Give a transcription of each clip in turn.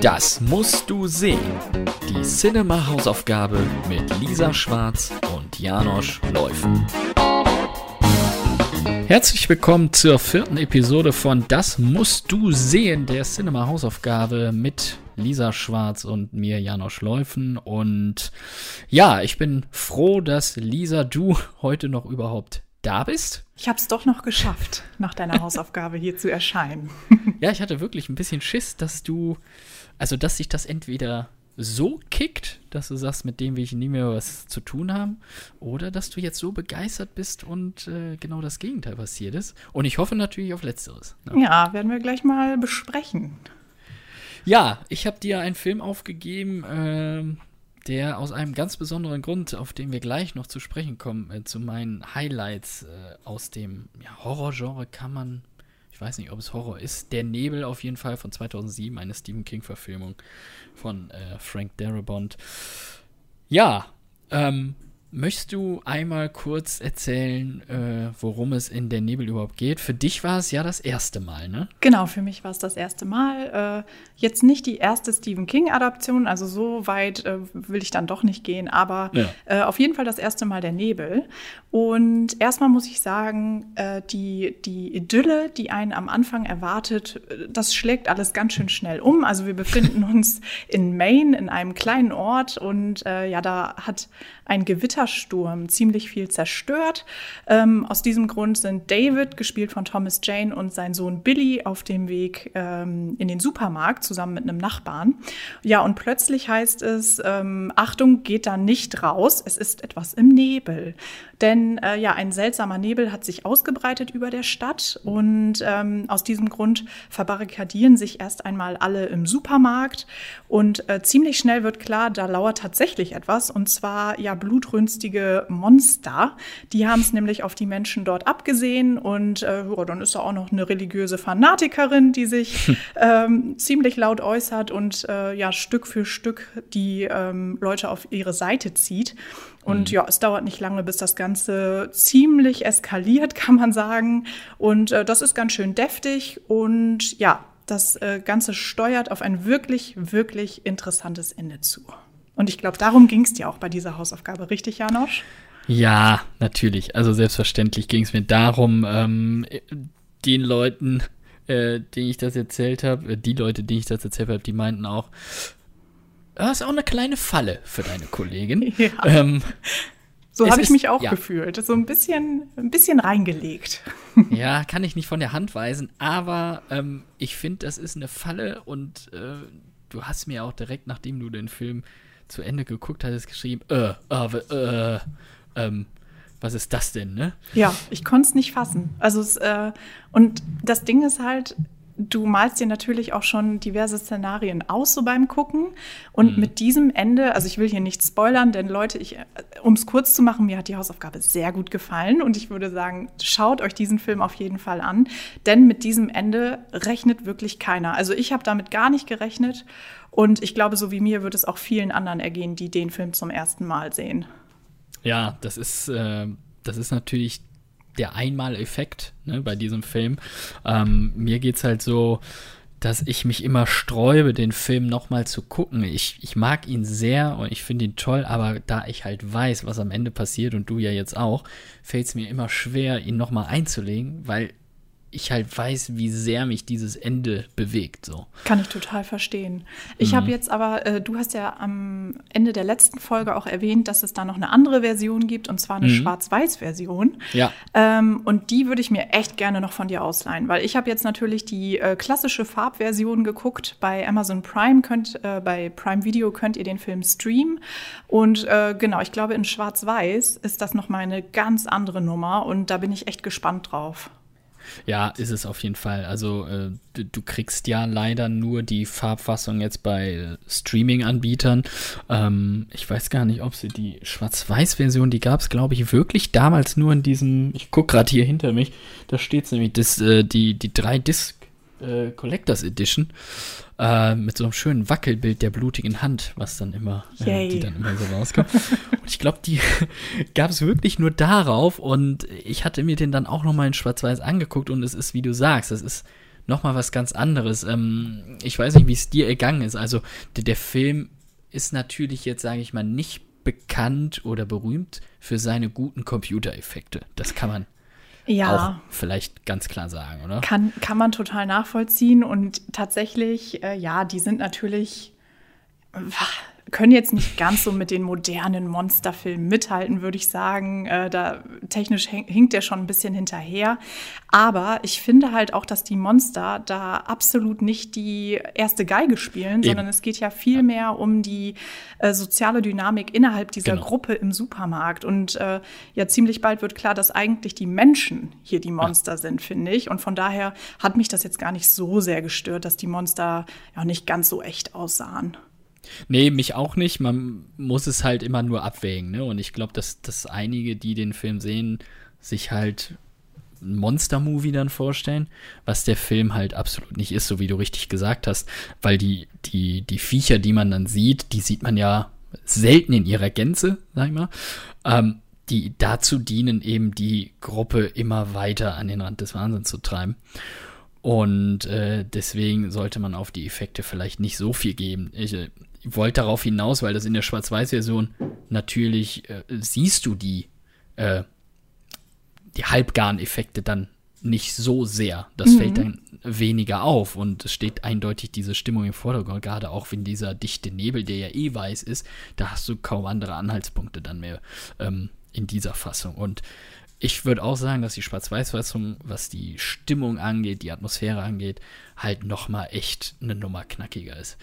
Das musst du sehen. Die Cinema-Hausaufgabe mit Lisa Schwarz und Janosch Läufen. Herzlich willkommen zur vierten Episode von Das musst du sehen, der Cinema-Hausaufgabe mit Lisa Schwarz und mir Janosch Läufen. Und ja, ich bin froh, dass Lisa, du heute noch überhaupt da bist. Ich habe es doch noch geschafft, nach deiner Hausaufgabe hier zu erscheinen. ja, ich hatte wirklich ein bisschen Schiss, dass du, also dass sich das entweder so kickt, dass du sagst, mit dem will ich nie mehr was zu tun haben, oder dass du jetzt so begeistert bist und äh, genau das Gegenteil passiert ist. Und ich hoffe natürlich auf Letzteres. Ne? Ja, werden wir gleich mal besprechen. Ja, ich habe dir einen Film aufgegeben, äh, der aus einem ganz besonderen Grund, auf den wir gleich noch zu sprechen kommen, äh, zu meinen Highlights äh, aus dem ja, Horrorgenre kann man, weiß nicht, ob es Horror ist, Der Nebel auf jeden Fall von 2007, eine Stephen King-Verfilmung von äh, Frank Darabont. Ja, ähm, Möchtest du einmal kurz erzählen, äh, worum es in der Nebel überhaupt geht? Für dich war es ja das erste Mal, ne? Genau, für mich war es das erste Mal. Äh, jetzt nicht die erste Stephen King-Adaption, also so weit äh, will ich dann doch nicht gehen, aber ja. Äh, auf jeden Fall das erste Mal der Nebel. Und erstmal muss ich sagen, äh, die, die Idylle, die einen am Anfang erwartet, äh, das schlägt alles ganz schön schnell um. Also wir befinden uns in Maine, in einem kleinen Ort und ja, da hat ein Gewittersturm ziemlich viel zerstört. Ähm, aus diesem Grund sind David, gespielt von Thomas Jane, und sein Sohn Billy auf dem Weg ähm, in den Supermarkt zusammen mit einem Nachbarn. Ja, und plötzlich heißt es, ähm, Achtung, geht da nicht raus, es ist etwas im Nebel. Denn äh, ja, ein seltsamer Nebel hat sich ausgebreitet über der Stadt und ähm, aus diesem Grund verbarrikadieren sich erst einmal alle im Supermarkt und äh, ziemlich schnell wird klar, da lauert tatsächlich etwas und zwar ja blutrünstige Monster. Die haben es nämlich auf die Menschen dort abgesehen und äh, ja, dann ist da auch noch eine religiöse Fanatikerin, die sich ähm, ziemlich laut äußert und äh, ja Stück für Stück die ähm, Leute auf ihre Seite zieht. Und mhm. ja, es dauert nicht lange, bis das Ganze ziemlich eskaliert, kann man sagen. Und äh, das ist ganz schön deftig. Und ja, das äh, Ganze steuert auf ein wirklich, wirklich interessantes Ende zu. Und ich glaube, darum ging es dir auch bei dieser Hausaufgabe, richtig, Janosch? Ja, natürlich. Also selbstverständlich ging es mir darum, ähm, den Leuten, äh, denen ich das erzählt habe, äh, die Leute, denen ich das erzählt habe, die meinten auch, das ist auch eine kleine Falle für deine Kollegin. Ja. Ähm, so habe ich mich auch ja. gefühlt. So ein bisschen, ein bisschen reingelegt. Ja, kann ich nicht von der Hand weisen, aber ähm, ich finde, das ist eine Falle und äh, du hast mir auch direkt, nachdem du den Film zu Ende geguckt hattest, geschrieben, äh, äh, äh, ähm, was ist das denn, ne? Ja, ich konnte es nicht fassen. Also es, äh, und das Ding ist halt, du malst dir natürlich auch schon diverse Szenarien aus so beim Gucken. Und mhm. mit diesem Ende, also ich will hier nicht spoilern, denn Leute, ich, um es kurz zu machen, mir hat die Hausaufgabe sehr gut gefallen und ich würde sagen, schaut euch diesen Film auf jeden Fall an, denn mit diesem Ende rechnet wirklich keiner. Also ich habe damit gar nicht gerechnet und ich glaube, so wie mir wird es auch vielen anderen ergehen, die den Film zum ersten Mal sehen. Ja, das ist, äh, das ist natürlich der Einmaleffekt ne, bei diesem Film. Ähm, mir geht es halt so, dass ich mich immer sträube, den Film nochmal zu gucken. Ich, ich mag ihn sehr und ich finde ihn toll, aber da ich halt weiß, was am Ende passiert und du ja jetzt auch, fällt es mir immer schwer, ihn nochmal einzulegen, weil ich halt weiß, wie sehr mich dieses Ende bewegt. So. Kann ich total verstehen. Ich mhm. habe jetzt aber, äh, du hast ja am Ende der letzten Folge auch erwähnt, dass es da noch eine andere Version gibt, und zwar eine mhm. Schwarz-Weiß-Version. Ja. Ähm, und die würde ich mir echt gerne noch von dir ausleihen, weil ich habe jetzt natürlich die äh, klassische Farbversion geguckt. Bei Amazon Prime könnt, äh, bei Prime Video könnt ihr den Film streamen. Und äh, genau, ich glaube, in Schwarz-Weiß ist das nochmal eine ganz andere Nummer und da bin ich echt gespannt drauf. Ja, ist es auf jeden Fall. Also äh, du, du, kriegst ja leider nur die Farbfassung jetzt bei Streaming-Anbietern. Ähm, ich weiß gar nicht, ob sie die Schwarz-Weiß-Version, die gab es, glaube ich, wirklich damals nur in diesem, ich gucke gerade hier hinter mich, da steht es nämlich, das, äh, die, die drei Disc äh, Collectors Edition äh, mit so einem schönen Wackelbild der blutigen Hand, was dann immer, äh, die dann immer so rauskommt. und ich glaube, die gab es wirklich nur darauf und ich hatte mir den dann auch nochmal in Schwarz-Weiß angeguckt und es ist, wie du sagst, es ist nochmal was ganz anderes. Ähm, ich weiß nicht, wie es dir ergangen ist. Also der, der Film ist natürlich jetzt, sage ich mal, nicht bekannt oder berühmt für seine guten Computereffekte. Das kann man ja. auch vielleicht ganz klar sagen, oder? Kann, kann man total nachvollziehen und tatsächlich, äh, ja, die sind natürlich können jetzt nicht ganz so mit den modernen Monsterfilmen mithalten, würde ich sagen. Äh, da technisch hinkt der schon ein bisschen hinterher. Aber ich finde halt auch, dass die Monster da absolut nicht die erste Geige spielen, Eben. sondern es geht ja viel mehr um die äh, soziale Dynamik innerhalb dieser genau. Gruppe im Supermarkt. Und äh, ja, ziemlich bald wird klar, dass eigentlich die Menschen hier die Monster ja. sind, finde ich. Und von daher hat mich das jetzt gar nicht so sehr gestört, dass die Monster ja nicht ganz so echt aussahen. Nee, mich auch nicht. Man muss es halt immer nur abwägen. Ne? Und ich glaube, dass, dass einige, die den Film sehen, sich halt ein Monster-Movie dann vorstellen, was der Film halt absolut nicht ist, so wie du richtig gesagt hast. Weil die, die, die Viecher, die man dann sieht, die sieht man ja selten in ihrer Gänze, sag ich mal. Ähm, die dazu dienen, eben die Gruppe immer weiter an den Rand des Wahnsinns zu treiben. Und äh, deswegen sollte man auf die Effekte vielleicht nicht so viel geben. Ich, äh, wollte darauf hinaus, weil das in der Schwarz-Weiß-Version natürlich äh, siehst du die, äh, die Halbgarn-Effekte dann nicht so sehr. Das mhm. fällt dann weniger auf und es steht eindeutig diese Stimmung im Vordergrund, gerade auch wenn dieser dichte Nebel, der ja eh weiß ist, da hast du kaum andere Anhaltspunkte dann mehr ähm, in dieser Fassung. Und ich würde auch sagen, dass die Schwarz-Weiß-Fassung, was die Stimmung angeht, die Atmosphäre angeht, halt nochmal echt eine Nummer knackiger ist.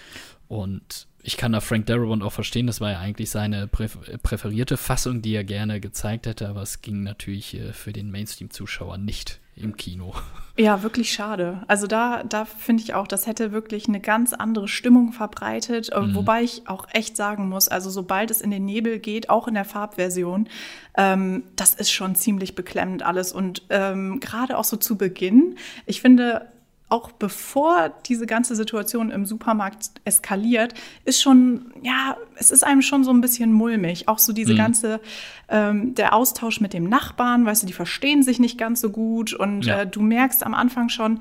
Und ich kann da Frank Darabont auch verstehen, das war ja eigentlich seine präferierte Fassung, die er gerne gezeigt hätte, aber es ging natürlich äh, für den Mainstream-Zuschauer nicht im Kino. Ja, wirklich schade. Also da, da finde ich auch, das hätte wirklich eine ganz andere Stimmung verbreitet. Äh, mhm. Wobei ich auch echt sagen muss, also sobald es in den Nebel geht, auch in der Farbversion, ähm, das ist schon ziemlich beklemmend alles. Und ähm, gerade auch so zu Beginn, ich finde, auch bevor diese ganze Situation im Supermarkt eskaliert, ist schon, ja, es ist einem schon so ein bisschen mulmig. Auch so diese mhm. ganze, ähm, der Austausch mit dem Nachbarn, weißt du, die verstehen sich nicht ganz so gut und ja. äh, du merkst am Anfang schon,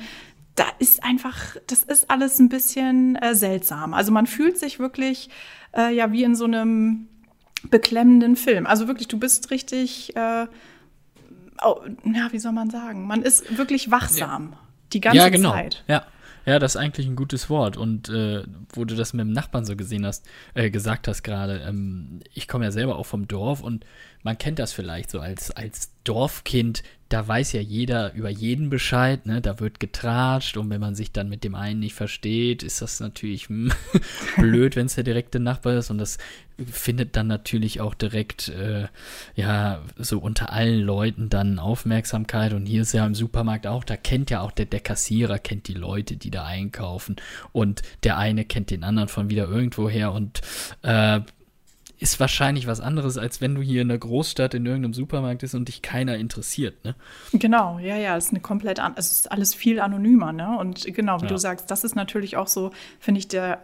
da ist einfach, das ist alles ein bisschen äh, seltsam. Also man fühlt sich wirklich, äh, ja, wie in so einem beklemmenden Film. Also wirklich, du bist richtig, äh, oh, ja, wie soll man sagen? Man ist wirklich wachsam. Ja. Die ganze ja, genau. Zeit. Ja. Ja, das ist eigentlich ein gutes Wort. Und äh, wo du das mit dem Nachbarn so gesehen hast, äh, gesagt hast gerade, ähm, ich komme ja selber auch vom Dorf und man kennt das vielleicht so als, als Dorfkind, da weiß ja jeder über jeden Bescheid, ne? Da wird getratscht und wenn man sich dann mit dem einen nicht versteht, ist das natürlich hm, blöd, wenn es der direkte Nachbar ist. Und das findet dann natürlich auch direkt äh, ja so unter allen Leuten dann Aufmerksamkeit. Und hier ist ja im Supermarkt auch, da kennt ja auch der, der Kassierer kennt die Leute, die da einkaufen. Und der eine kennt den anderen von wieder irgendwoher. Und äh, ist wahrscheinlich was anderes, als wenn du hier in der Großstadt in irgendeinem Supermarkt bist und dich keiner interessiert, ne? Genau, ja, ja, es ist eine komplett an, es ist alles viel anonymer, ne? Und genau, wie ja. du sagst, das ist natürlich auch so, finde ich, der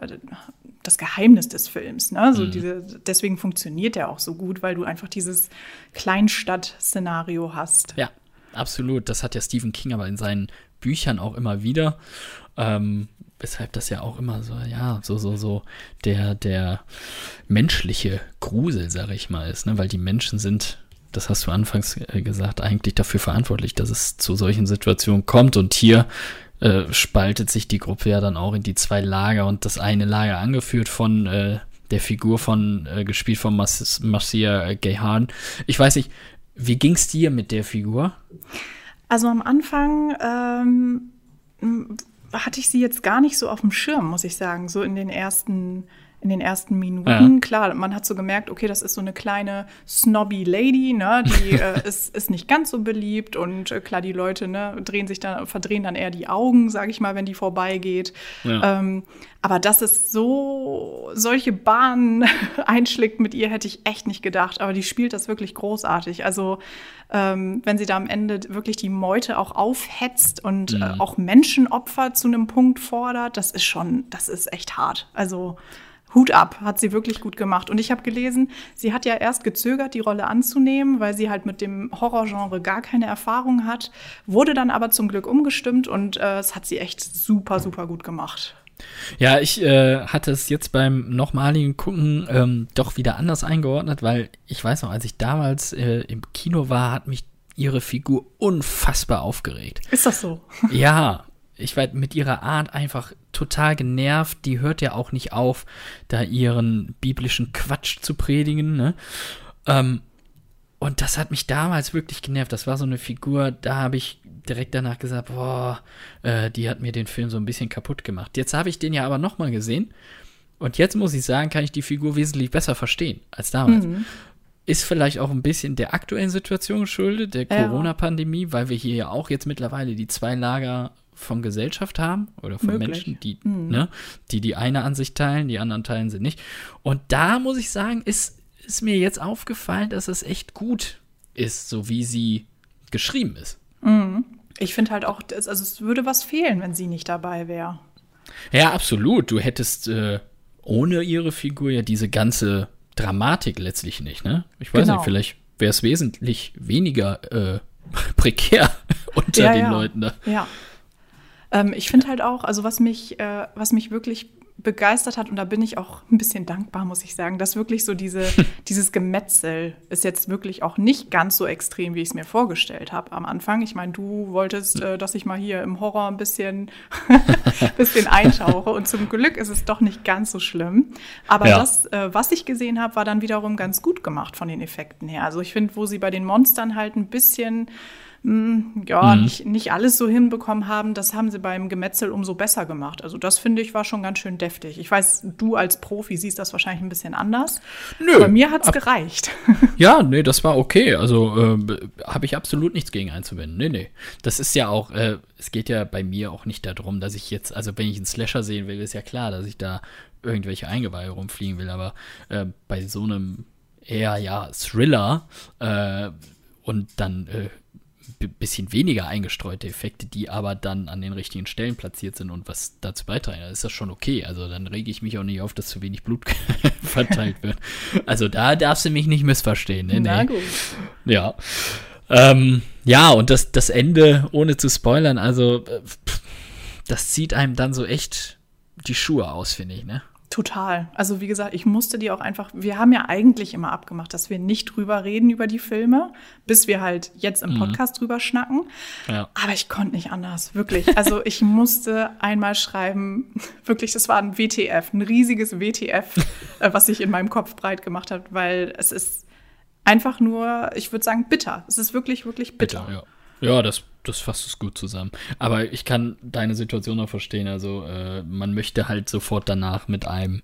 das Geheimnis des Films, ne? So mhm. diese, deswegen funktioniert er auch so gut, weil du einfach dieses Kleinstadt-Szenario hast. Ja, absolut. Das hat ja Stephen King aber in seinen Büchern auch immer wieder. Ähm, weshalb das ja auch immer so, ja, so, so, so der, der menschliche Grusel, sag ich mal, ist, ne? Weil die Menschen sind, das hast du anfangs äh, gesagt, eigentlich dafür verantwortlich, dass es zu solchen Situationen kommt. Und hier äh, spaltet sich die Gruppe ja dann auch in die zwei Lager und das eine Lager angeführt von äh, der Figur von, äh, gespielt von Marcia Gay Hahn. Ich weiß nicht, wie ging es dir mit der Figur? Also am Anfang ähm, hatte ich sie jetzt gar nicht so auf dem Schirm, muss ich sagen, so in den ersten in den ersten Minuten. Ja. Klar, man hat so gemerkt, okay, das ist so eine kleine snobby Lady, ne? Die äh, ist, ist nicht ganz so beliebt und äh, klar, die Leute ne, drehen sich dann, verdrehen dann eher die Augen, sage ich mal, wenn die vorbeigeht. Ja. Ähm, aber dass es so solche Bahnen einschlägt mit ihr, hätte ich echt nicht gedacht. Aber die spielt das wirklich großartig. Also ähm, wenn sie da am Ende wirklich die Meute auch aufhetzt und äh, auch Menschenopfer zu einem Punkt fordert, das ist schon, das ist echt hart. Also Hut ab, hat sie wirklich gut gemacht. Und ich habe gelesen, sie hat ja erst gezögert, die Rolle anzunehmen, weil sie halt mit dem Horrorgenre gar keine Erfahrung hat, wurde dann aber zum Glück umgestimmt und äh, es hat sie echt super, super gut gemacht. Ja, ich äh, hatte es jetzt beim nochmaligen Gucken ähm, doch wieder anders eingeordnet, weil ich weiß noch, als ich damals äh, im Kino war, hat mich ihre Figur unfassbar aufgeregt. Ist das so? Ja, ich war mit ihrer Art einfach total genervt. Die hört ja auch nicht auf, da ihren biblischen Quatsch zu predigen. Ne? Ähm, und das hat mich damals wirklich genervt. Das war so eine Figur, da habe ich direkt danach gesagt, boah, äh, die hat mir den Film so ein bisschen kaputt gemacht. Jetzt habe ich den ja aber nochmal gesehen. Und jetzt muss ich sagen, kann ich die Figur wesentlich besser verstehen als damals. Mhm. Ist vielleicht auch ein bisschen der aktuellen Situation geschuldet, der ja. Corona-Pandemie, weil wir hier ja auch jetzt mittlerweile die zwei Lager von Gesellschaft haben oder von Möglich. Menschen, die, mhm. ne, die die eine Ansicht teilen, die anderen teilen sie nicht. Und da muss ich sagen, ist, ist mir jetzt aufgefallen, dass es echt gut ist, so wie sie geschrieben ist. Mhm. Ich finde halt auch, also es würde was fehlen, wenn sie nicht dabei wäre. Ja, absolut. Du hättest äh, ohne ihre Figur ja diese ganze Dramatik letztlich nicht, ne? Ich weiß genau. nicht, vielleicht wäre es wesentlich weniger äh, prekär unter ja, den ja. Leuten da. Ja. Ähm, ich finde halt auch, also was mich, äh, was mich wirklich begeistert hat, und da bin ich auch ein bisschen dankbar, muss ich sagen, dass wirklich so diese, dieses Gemetzel ist jetzt wirklich auch nicht ganz so extrem, wie ich es mir vorgestellt habe am Anfang. Ich meine, du wolltest, äh, dass ich mal hier im Horror ein bisschen, bisschen eintauche und zum Glück ist es doch nicht ganz so schlimm. Aber ja. das, äh, was ich gesehen habe, war dann wiederum ganz gut gemacht von den Effekten her. Also ich finde, wo sie bei den Monstern halt ein bisschen hm, ja, mhm. nicht, nicht alles so hinbekommen haben, das haben sie beim Gemetzel umso besser gemacht. Also das finde ich war schon ganz schön deftig. Ich weiß, du als Profi siehst das wahrscheinlich ein bisschen anders. Nö. Bei mir hat es gereicht. Ja, nee, das war okay. Also äh, habe ich absolut nichts gegen einzuwenden. Nee, nee. Das ist ja auch, äh, es geht ja bei mir auch nicht darum, dass ich jetzt, also wenn ich einen Slasher sehen will, ist ja klar, dass ich da irgendwelche Eingeweide rumfliegen will. Aber äh, bei so einem eher, ja, Thriller äh, und dann äh, bisschen weniger eingestreute Effekte, die aber dann an den richtigen Stellen platziert sind und was dazu beitragen, dann ist das schon okay. Also dann rege ich mich auch nicht auf, dass zu wenig Blut verteilt wird. Also da darfst du mich nicht missverstehen. Ne? Na gut. Ja. Ähm, ja, und das, das Ende, ohne zu spoilern, also äh, das zieht einem dann so echt die Schuhe aus, finde ich, ne? Total. Also wie gesagt, ich musste die auch einfach, wir haben ja eigentlich immer abgemacht, dass wir nicht drüber reden über die Filme, bis wir halt jetzt im mhm. Podcast mhm. drüber schnacken. Ja. Aber ich konnte nicht anders, wirklich. Also ich musste einmal schreiben, wirklich, das war ein WTF, ein riesiges WTF, äh, was sich in meinem Kopf breit gemacht hat, weil es ist einfach nur, ich würde sagen, bitter. Es ist wirklich, wirklich bitter. bitter ja. Ja, das, das fasst es gut zusammen. Aber ich kann deine Situation auch verstehen. Also, äh, man möchte halt sofort danach mit einem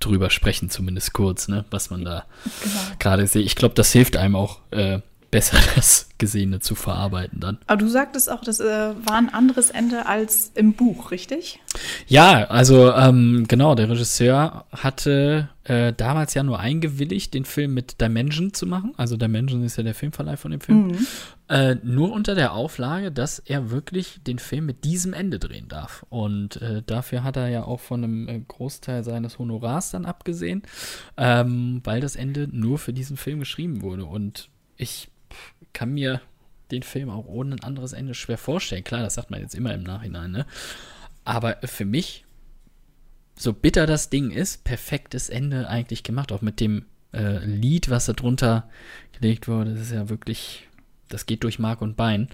drüber sprechen, zumindest kurz, ne, was man da genau. gerade sieht. Ich glaube, das hilft einem auch äh, besser, das Gesehene zu verarbeiten dann. Aber du sagtest auch, das äh, war ein anderes Ende als im Buch, richtig? Ja, also ähm, genau, der Regisseur hatte äh, damals ja nur eingewilligt, den Film mit Dimension zu machen. Also Dimension ist ja der Filmverleih von dem Film. Mhm. Äh, nur unter der Auflage, dass er wirklich den Film mit diesem Ende drehen darf. Und äh, dafür hat er ja auch von einem äh, Großteil seines Honorars dann abgesehen, ähm, weil das Ende nur für diesen Film geschrieben wurde. Und ich kann mir den Film auch ohne ein anderes Ende schwer vorstellen. Klar, das sagt man jetzt immer im Nachhinein, ne? Aber für mich, so bitter das Ding ist, perfektes Ende eigentlich gemacht. Auch mit dem äh, Lied, was da drunter gelegt wurde. Das ist ja wirklich, das geht durch Mark und Bein.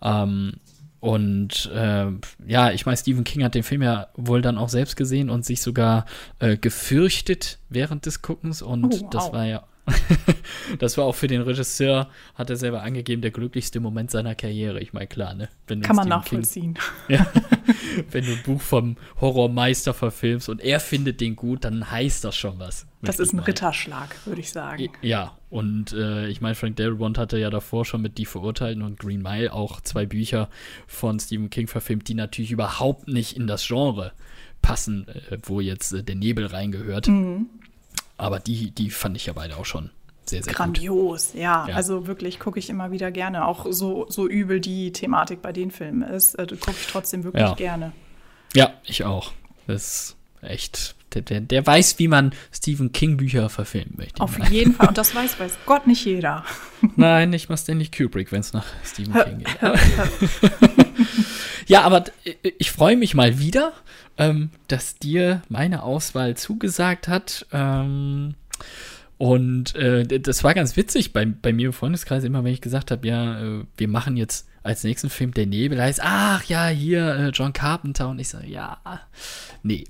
Ähm, und äh, ja, ich meine, Stephen King hat den Film ja wohl dann auch selbst gesehen und sich sogar äh, gefürchtet während des Guckens. Und oh, wow. das war ja das war auch für den Regisseur, hat er selber angegeben, der glücklichste Moment seiner Karriere. Ich meine, klar, ne? Kann man Stephen nachvollziehen. King, ja, wenn du ein Buch vom Horrormeister verfilmst und er findet den gut, dann heißt das schon was. Das ist ein meinen. Ritterschlag, würde ich sagen. Ja, und äh, ich meine, Frank Darabont hatte ja davor schon mit Die Verurteilten und Green Mile auch zwei Bücher von Stephen King verfilmt, die natürlich überhaupt nicht in das Genre passen, äh, wo jetzt äh, der Nebel reingehört. Mhm. Aber die, die fand ich ja beide auch schon sehr, sehr Grandios, ja. ja. Also wirklich gucke ich immer wieder gerne. Auch so, so übel die Thematik bei den Filmen ist, äh, gucke ich trotzdem wirklich ja. gerne. Ja, ich auch. Das ist echt Der, der, der, weiß, wie man Stephen King Bücher verfilmen möchte. Auf jeden Fall. Und das weiß, weiß Gott nicht jeder. Nein, nicht mal Stanley Kubrick, wenn es nach Stephen King geht. ja, aber ich freue mich mal wieder, ähm, dass dir meine Auswahl zugesagt hat. Ähm, und äh, das war ganz witzig bei, bei mir im Freundeskreis, immer wenn ich gesagt habe, ja, äh, wir machen jetzt als nächsten Film Der Nebel heißt, ach ja, hier äh, John Carpenter und ich sage, ja, nee.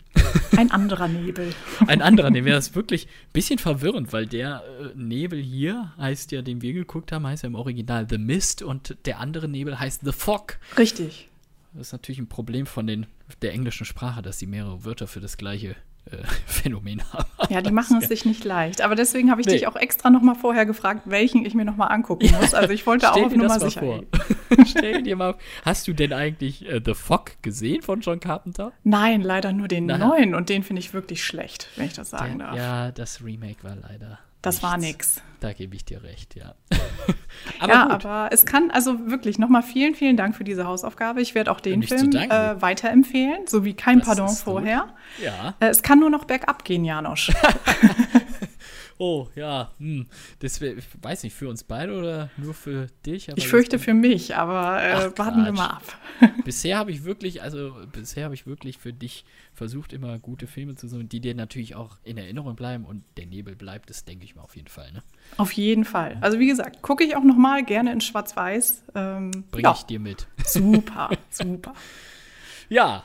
Ein anderer Nebel. Ein anderer Nebel. Das ist wirklich ein bisschen verwirrend, weil der äh, Nebel hier heißt ja, den wir geguckt haben, heißt ja im Original The Mist und der andere Nebel heißt The Fog. Richtig. Das ist natürlich ein Problem von den, der englischen Sprache, dass sie mehrere Wörter für das gleiche äh, Phänomen haben. Ja, die machen es sich nicht leicht. Aber deswegen habe ich nee. dich auch extra noch mal vorher gefragt, welchen ich mir noch mal angucken muss. Also ich wollte auch auf Nummer sicher vor. Stell dir mal Hast du denn eigentlich äh, The Fog gesehen von John Carpenter? Nein, leider nur den Nein. neuen. Und den finde ich wirklich schlecht, wenn ich das sagen Der, darf. Ja, das Remake war leider das Nichts. war nix. Da gebe ich dir recht, ja. aber ja, gut. aber es kann, also wirklich nochmal vielen, vielen Dank für diese Hausaufgabe. Ich werde auch den Film äh, weiterempfehlen, so wie kein das Pardon vorher. Ja. Äh, es kann nur noch bergab gehen, Janosch. oh, ja, hm. das ich weiß nicht, für uns beide oder nur für dich? ich fürchte für mich, aber äh, Ach, warten wir mal ab. bisher habe ich wirklich, also bisher habe ich wirklich für dich versucht, immer gute Filme zu suchen, die dir natürlich auch in Erinnerung bleiben und der Nebel bleibt es, denke ich mal, auf jeden Fall. Ne? Auf jeden Fall. Also wie gesagt, gucke ich auch noch mal gerne in Schwarz-Weiß. Ähm, Bringe ja. ich dir mit. Super, super. Ja,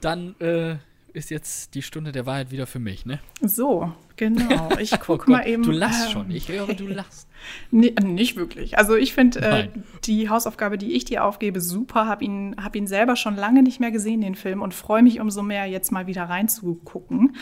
dann äh, ist jetzt die Stunde der Wahrheit wieder für mich, ne? So, genau. Ich gucke oh mal eben. Du lachst schon. Ich höre, du lachst. Nee, nicht wirklich. Also ich finde äh, die Hausaufgabe, die ich dir aufgebe, super. Hab ihn, hab ihn selber schon lange nicht mehr gesehen, den Film, und freue mich umso mehr, jetzt mal wieder reinzugucken.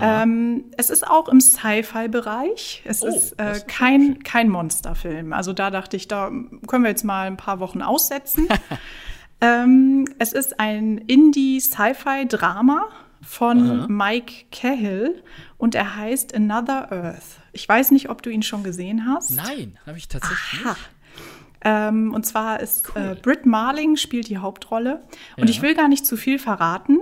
Ähm, es ist auch im Sci-Fi-Bereich. Es oh, ist äh, kein, kein Monsterfilm. Also da dachte ich, da können wir jetzt mal ein paar Wochen aussetzen. ähm, es ist ein Indie-Sci-Fi-Drama von Aha. Mike Cahill und er heißt Another Earth. Ich weiß nicht, ob du ihn schon gesehen hast. Nein, habe ich tatsächlich Aha. nicht. Ähm, und zwar ist cool. äh, Britt Marling spielt die Hauptrolle. Und ja. ich will gar nicht zu viel verraten.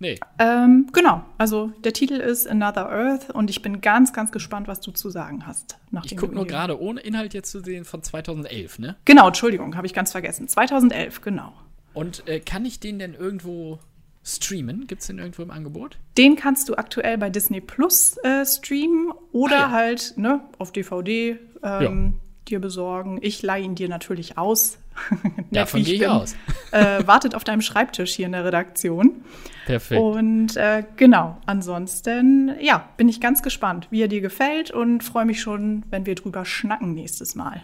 Nee. Ähm, genau, also der Titel ist Another Earth und ich bin ganz, ganz gespannt, was du zu sagen hast. Ich gucke nur gerade, ohne Inhalt jetzt zu sehen, von 2011, ne? Genau, Entschuldigung, habe ich ganz vergessen. 2011, genau. Und äh, kann ich den denn irgendwo streamen? Gibt es den irgendwo im Angebot? Den kannst du aktuell bei Disney Plus äh, streamen oder ah, ja. halt ne, auf DVD ähm, ja. dir besorgen. Ich leihe ihn dir natürlich aus. Davon gehe ich bin, aus. äh, wartet auf deinem Schreibtisch hier in der Redaktion. Perfekt. Und äh, genau, ansonsten, ja, bin ich ganz gespannt, wie er dir gefällt und freue mich schon, wenn wir drüber schnacken nächstes Mal.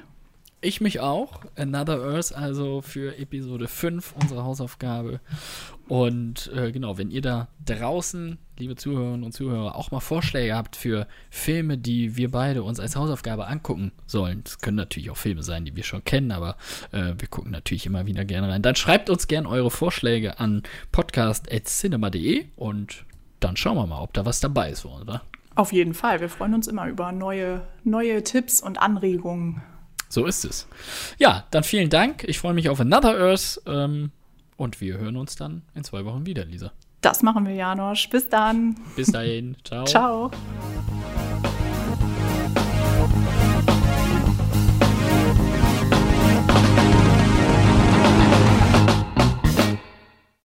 Ich mich auch. Another Earth, also für Episode 5, unsere Hausaufgabe. Und äh, genau, wenn ihr da draußen, liebe Zuhörerinnen und Zuhörer, auch mal Vorschläge habt für Filme, die wir beide uns als Hausaufgabe angucken sollen, das können natürlich auch Filme sein, die wir schon kennen, aber äh, wir gucken natürlich immer wieder gerne rein, dann schreibt uns gerne eure Vorschläge an podcast.cinema.de und dann schauen wir mal, ob da was dabei ist, oder? Auf jeden Fall. Wir freuen uns immer über neue, neue Tipps und Anregungen. So ist es. Ja, dann vielen Dank. Ich freue mich auf Another Earth. Ähm, und wir hören uns dann in zwei Wochen wieder, Lisa. Das machen wir, Janosch. Bis dann. Bis dahin. Ciao. Ciao.